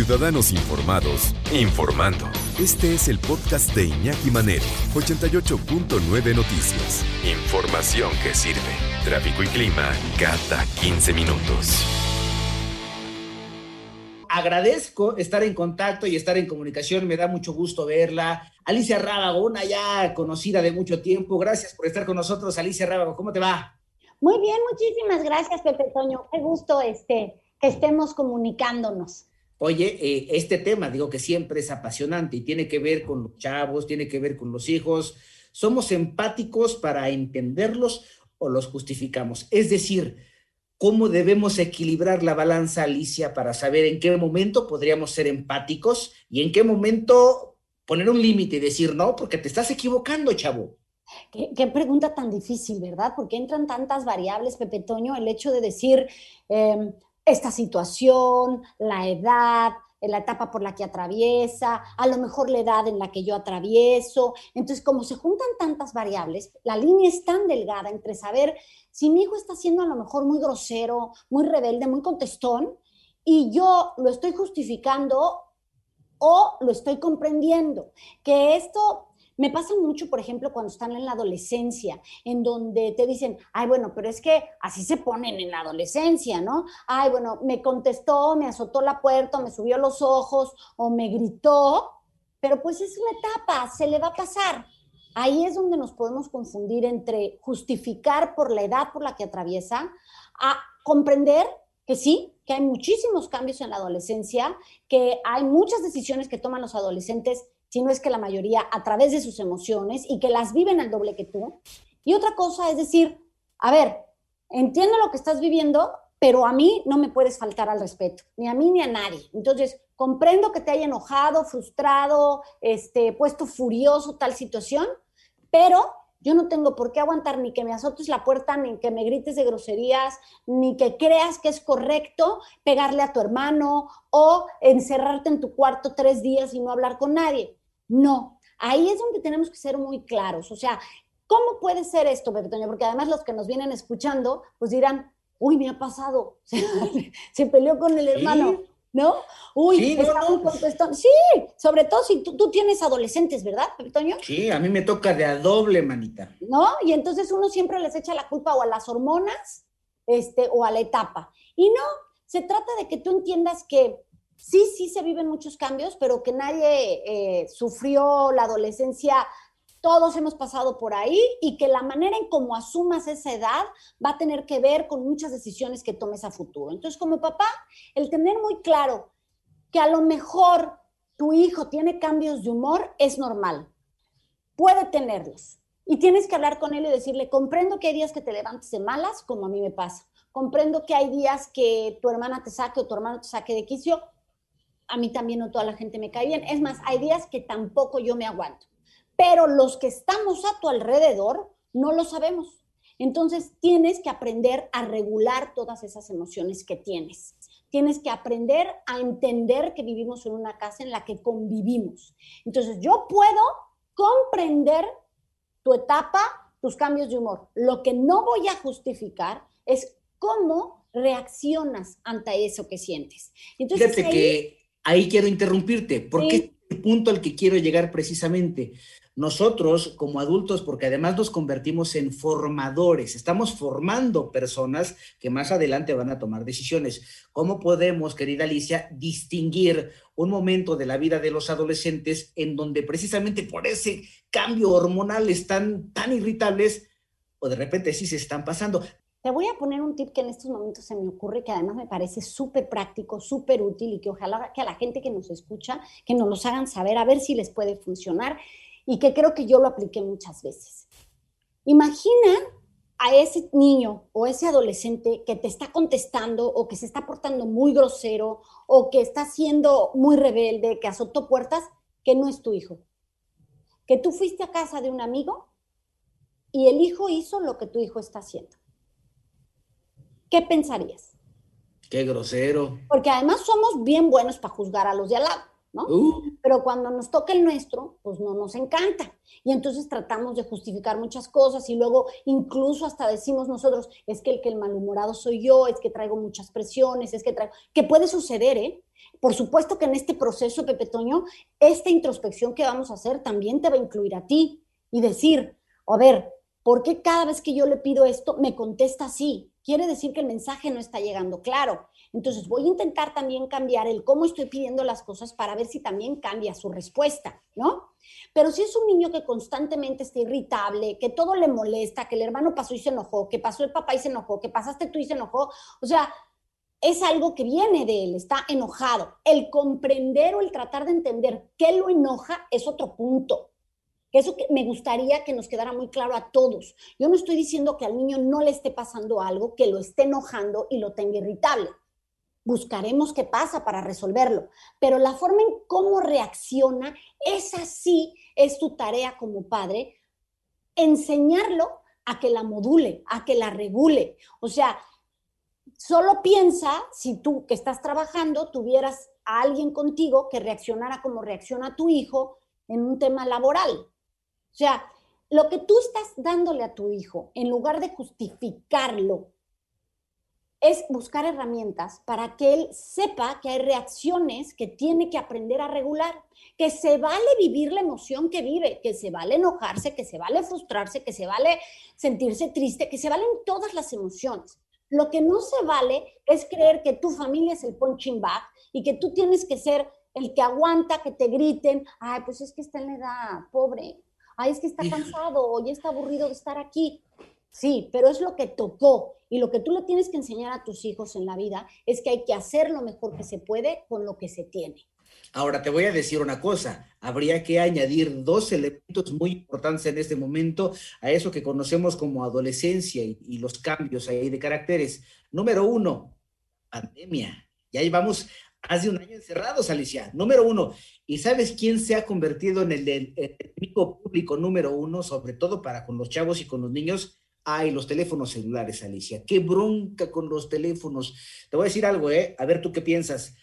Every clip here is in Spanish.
Ciudadanos Informados, informando. Este es el podcast de Iñaki Manero, 88.9 Noticias. Información que sirve. Tráfico y clima cada 15 minutos. Agradezco estar en contacto y estar en comunicación. Me da mucho gusto verla. Alicia Rábago, una ya conocida de mucho tiempo. Gracias por estar con nosotros, Alicia Rábago. ¿Cómo te va? Muy bien, muchísimas gracias, Pepe Toño. Qué gusto este, que estemos comunicándonos. Oye, eh, este tema, digo que siempre es apasionante y tiene que ver con los chavos, tiene que ver con los hijos. ¿Somos empáticos para entenderlos o los justificamos? Es decir, ¿cómo debemos equilibrar la balanza, Alicia, para saber en qué momento podríamos ser empáticos y en qué momento poner un límite y decir, no, porque te estás equivocando, chavo? Qué, pregunta tan difícil, ¿verdad? Porque entran tantas variables, Pepe Toño, el hecho de decir em, esta situación, la edad, la etapa por la que atraviesa, a lo mejor la edad en la que yo atravieso. Entonces, como se juntan tantas variables, la línea es tan delgada entre saber si mi hijo está siendo a lo mejor muy grosero, muy rebelde, muy contestón, y yo lo estoy justificando o lo estoy comprendiendo. Que esto me pasa mucho, por ejemplo, cuando están en la adolescencia, en donde te dicen, ay, bueno, pero es que así se ponen en la adolescencia, ¿no? Ay, bueno, me contestó, me azotó la puerta, me subió los ojos o me gritó, pero pues es una etapa, se le va a pasar. Ahí es donde nos podemos confundir entre justificar por la edad por la que atraviesa, a comprender que sí, que hay muchísimos cambios en la adolescencia, que hay muchas decisiones que toman los adolescentes si no es que la mayoría, a través de sus emociones y que las viven al doble que tú. Y otra cosa es decir, a ver, entiendo lo que estás viviendo, pero a mí no me puedes faltar al respeto, ni a mí ni a nadie. Entonces, comprendo que te haya enojado, frustrado, este, puesto furioso tal situación, pero yo no tengo por qué aguantar ni que me azotes la puerta, ni que me grites de groserías, ni que creas que es correcto pegarle a tu hermano o encerrarte en tu cuarto tres días y no hablar con nadie. No, ahí es donde tenemos que ser muy claros. O sea, ¿cómo puede ser esto, Pepe Porque además los que nos vienen escuchando, pues dirán, uy, me ha pasado, se peleó con el hermano. ¿no? Uy, sí, está muy Sí, sobre todo si tú, tienes adolescentes, ¿verdad, Pepe Toño? Sí, a mí me toca de a doble, manita. ¿No? Y entonces uno siempre les echa la culpa o a las hormonas este, o a la etapa. Y no, se trata de que tú entiendas que sí, sí se viven muchos cambios, pero que nadie eh, sufrió la adolescencia, todos hemos pasado por ahí y que la manera en cómo asumas esa edad va a tener que ver con muchas decisiones que tomes a futuro. Entonces, como papá, el tener muy claro que a lo mejor tu hijo tiene cambios de humor es normal, puede tenerlos. Y tienes que hablar con él y decirle, comprendo que hay días que te levantes de malas, como a mí me pasa. Comprendo que hay días que tu hermana te saque o tu hermano te saque de quicio, a mí también no toda la gente me cae bien. Es más, hay días que tampoco yo me aguanto. Pero los que estamos a tu alrededor no lo sabemos. Entonces tienes que aprender a regular todas esas emociones que tienes. Tienes que aprender a entender que vivimos en una casa en la que convivimos. Entonces yo puedo comprender tu etapa, tus cambios de humor. Lo que no voy a justificar es cómo reaccionas ante eso que sientes. Entonces, Fíjate que ahí quiero interrumpirte, porque es el punto al que quiero llegar precisamente. Nosotros como adultos, porque además nos convertimos en formadores, estamos formando personas que más adelante van a tomar decisiones. ¿Cómo podemos, querida Alicia, distinguir un momento de la vida de los adolescentes en donde precisamente por ese cambio hormonal están tan irritables o de repente sí se están pasando? Te voy a poner un tip que en estos momentos se me ocurre, que además me parece súper práctico, súper útil y que ojalá que a la gente que nos escucha, que nos los hagan saber, a ver si les puede funcionar y que creo que yo lo apliqué muchas veces. Imagina a ese niño o ese adolescente que te está contestando o que se está portando muy grosero o que está siendo muy rebelde, que azotó puertas, que no es tu hijo. Que tú fuiste a casa de un amigo y el hijo hizo lo que tu hijo está haciendo. ¿Qué pensarías? Qué grosero. Porque además somos bien buenos para juzgar a los de al lado. ¿no? Uh. Pero cuando nos toca el nuestro, pues no nos encanta. Y entonces tratamos de justificar muchas cosas y luego incluso hasta decimos nosotros, es que el que el malhumorado soy yo, es que traigo muchas presiones, es que traigo, que puede suceder, ¿eh? Por supuesto que en este proceso, Pepe Toño, esta introspección que vamos a hacer también te va a incluir a ti y decir, a ver, ¿por qué cada vez que yo le pido esto me contesta así? Quiere decir que el mensaje no está llegando claro. Entonces voy a intentar también cambiar el cómo estoy pidiendo las cosas para ver si también cambia su respuesta, ¿no? Pero si es un niño que constantemente está irritable, que todo le molesta, que el hermano pasó y se enojó, que pasó el papá y se enojó, que pasaste tú y se enojó, o sea, es algo que viene de él, está enojado. El comprender o el tratar de entender qué lo enoja es otro punto. Eso me gustaría que nos quedara muy claro a todos. Yo no estoy diciendo que al niño no le esté pasando algo, que lo esté enojando y lo tenga irritable. Buscaremos qué pasa para resolverlo. Pero la forma en cómo reacciona, esa sí es tu tarea como padre, enseñarlo a que la module, a que la regule. O sea, Solo piensa si tú que estás trabajando tuvieras a alguien contigo que reaccionara como reacciona tu hijo en un tema laboral. O sea, lo que tú estás dándole a tu hijo, en lugar de justificarlo, es buscar herramientas para que él sepa que hay reacciones que tiene que aprender a regular, que se vale vivir la emoción que vive, que se vale enojarse, que se vale frustrarse, que se vale sentirse triste, que se valen todas las emociones. Lo que no se vale es creer que tu familia es el punching bag y que tú tienes que ser el que aguanta que te griten, ay, pues es que está en la edad, pobre, ay, es que está cansado o ya está aburrido de estar aquí. Sí, pero es lo que tocó y lo que tú le tienes que enseñar a tus hijos en la vida es que hay que hacer lo mejor que se puede con lo que se tiene. Ahora te voy a decir una cosa, habría que añadir dos elementos muy importantes en este momento a eso que conocemos como adolescencia y, los cambios ahí de caracteres. Número uno, pandemia. Ya llevamos hace un año encerrados, Alicia. Número uno. ¿Y sabes quién se ha convertido en el, enemigo público número uno, sobre todo para con los chavos y con los niños? Ay, los teléfonos celulares, Alicia. Qué bronca con los teléfonos. Te voy a decir algo, ¿eh? A ver tú qué piensas.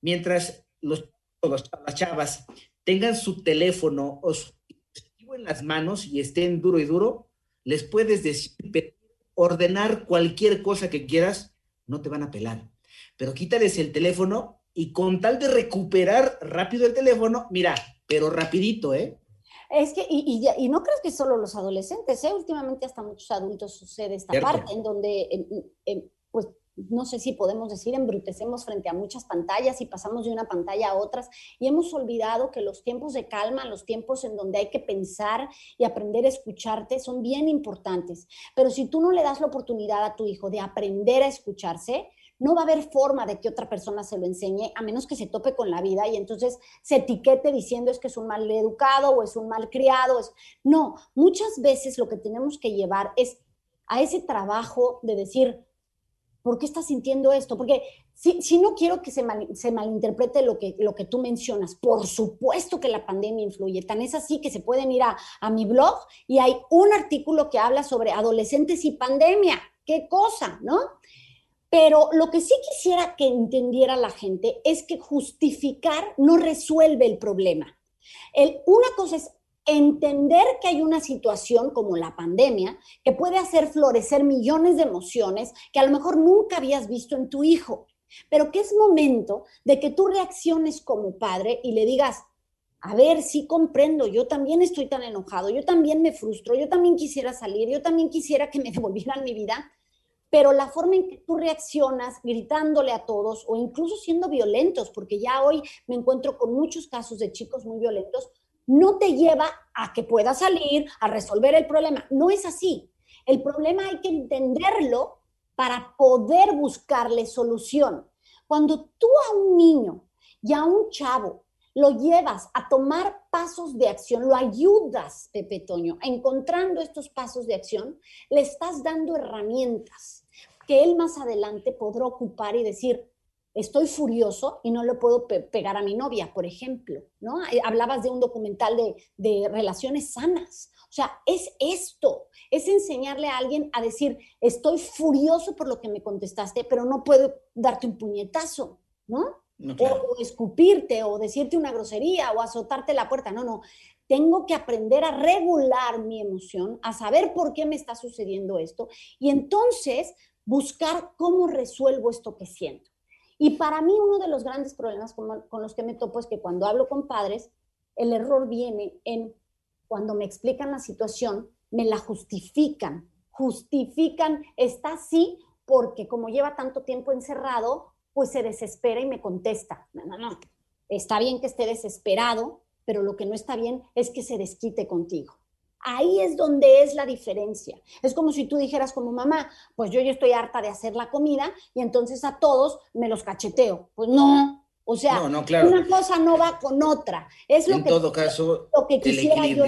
Mientras los las chavas tengan su teléfono o su dispositivo en las manos y estén duro y duro, les puedes decir, ordenar cualquier cosa que quieras, no te van a pelar. Pero quítales el teléfono y con tal de recuperar rápido el teléfono, mira, pero rapidito, ¿eh? Es que, y, y, no crees que solo los adolescentes, ¿eh? últimamente hasta muchos adultos sucede esta parte en donde, pues, no sé si podemos decir, embrutecemos frente a muchas pantallas y pasamos de una pantalla a otras y hemos olvidado que los tiempos de calma, los tiempos en donde hay que pensar y aprender a escucharte son bien importantes. Pero si tú no le das la oportunidad a tu hijo de aprender a escucharse, no va a haber forma de que otra persona se lo enseñe a menos que se tope con la vida y entonces se etiquete diciendo es que es un mal educado o es un mal criado. Es... No, muchas veces lo que tenemos que llevar es a ese trabajo de decir, ¿por qué estás sintiendo esto? Porque si, si no quiero que se, se, malinterprete lo que, lo que tú mencionas, por supuesto que la pandemia influye, tan es así que se pueden ir a, a mi blog y hay un artículo que habla sobre adolescentes y pandemia, qué cosa, ¿no? Pero lo que sí quisiera que entendiera la gente es que justificar no resuelve el problema. El, una cosa es entender que hay una situación como la pandemia que puede hacer florecer millones de emociones que a lo mejor nunca habías visto en tu hijo, pero que es momento de que tú reacciones como padre y le digas, a ver, sí comprendo, yo también estoy tan enojado, yo también me frustro, yo también quisiera salir, yo también quisiera que me devolvieran mi vida, pero la forma en que tú reaccionas gritándole a todos o incluso siendo violentos, porque ya hoy me encuentro con muchos casos de chicos muy violentos, no te lleva a que puedas salir a resolver el problema. No es así. El problema hay que entenderlo para poder buscarle solución. Cuando tú a un niño y a un chavo lo llevas a tomar pasos de acción, lo ayudas, Pepe Toño, encontrando estos pasos de acción, le estás dando herramientas que él más adelante podrá ocupar y decir, estoy furioso y no le puedo pegar a mi novia, por ejemplo, ¿no? Eh, hablabas de un documental de, de, relaciones sanas. O sea, es esto, es enseñarle a alguien a decir, estoy furioso por lo que me contestaste, pero no puedo darte un puñetazo, ¿no? O, escupirte, o decirte una grosería, o azotarte la puerta. No, no. Tengo que aprender a regular mi emoción, a saber por qué me está sucediendo esto, y entonces buscar cómo resuelvo esto que siento. Y para mí uno de los grandes problemas con, con los que me topo es que cuando hablo con padres, el error viene en cuando me explican la situación, me la justifican, justifican, está así porque como lleva tanto tiempo encerrado, pues se desespera y me contesta. No, no, no. Está bien que esté desesperado, pero lo que no está bien es que se desquite contigo. Ahí es donde es la diferencia. Es como si tú dijeras como mamá, pues yo ya estoy harta de hacer la comida y entonces a todos me los cacheteo. Pues no, o sea, una cosa no va con otra. Es lo en que, todo caso, lo que quisiera yo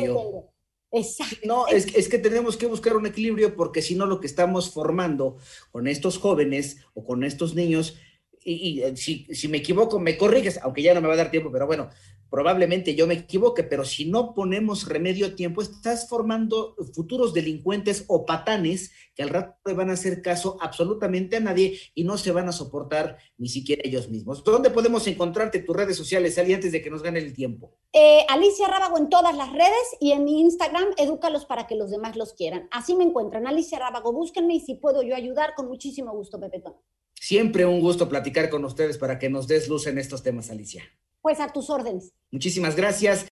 Exacto. No, es, es, que tenemos que buscar un equilibrio porque si no lo que estamos formando con estos jóvenes o con estos niños y, eh, si, me equivoco, me corriges, aunque ya no me va a dar tiempo, pero bueno, probablemente yo me equivoque, pero si no ponemos remedio a tiempo, estás formando futuros delincuentes o patanes que al rato le van a hacer caso absolutamente a nadie y no se van a soportar ni siquiera ellos mismos. ¿Dónde podemos encontrarte tus redes sociales, Ali, antes de que nos gane el tiempo? Eh, Alicia Rábago en todas las redes y en mi Instagram, edúcalos para que los demás los quieran. Así me encuentran, Alicia Rábago, búsquenme y si puedo yo ayudar, con muchísimo gusto, Pepetón. Siempre un gusto platicar con ustedes para que nos des luz en estos temas, Alicia. Pues a tus órdenes. Muchísimas gracias.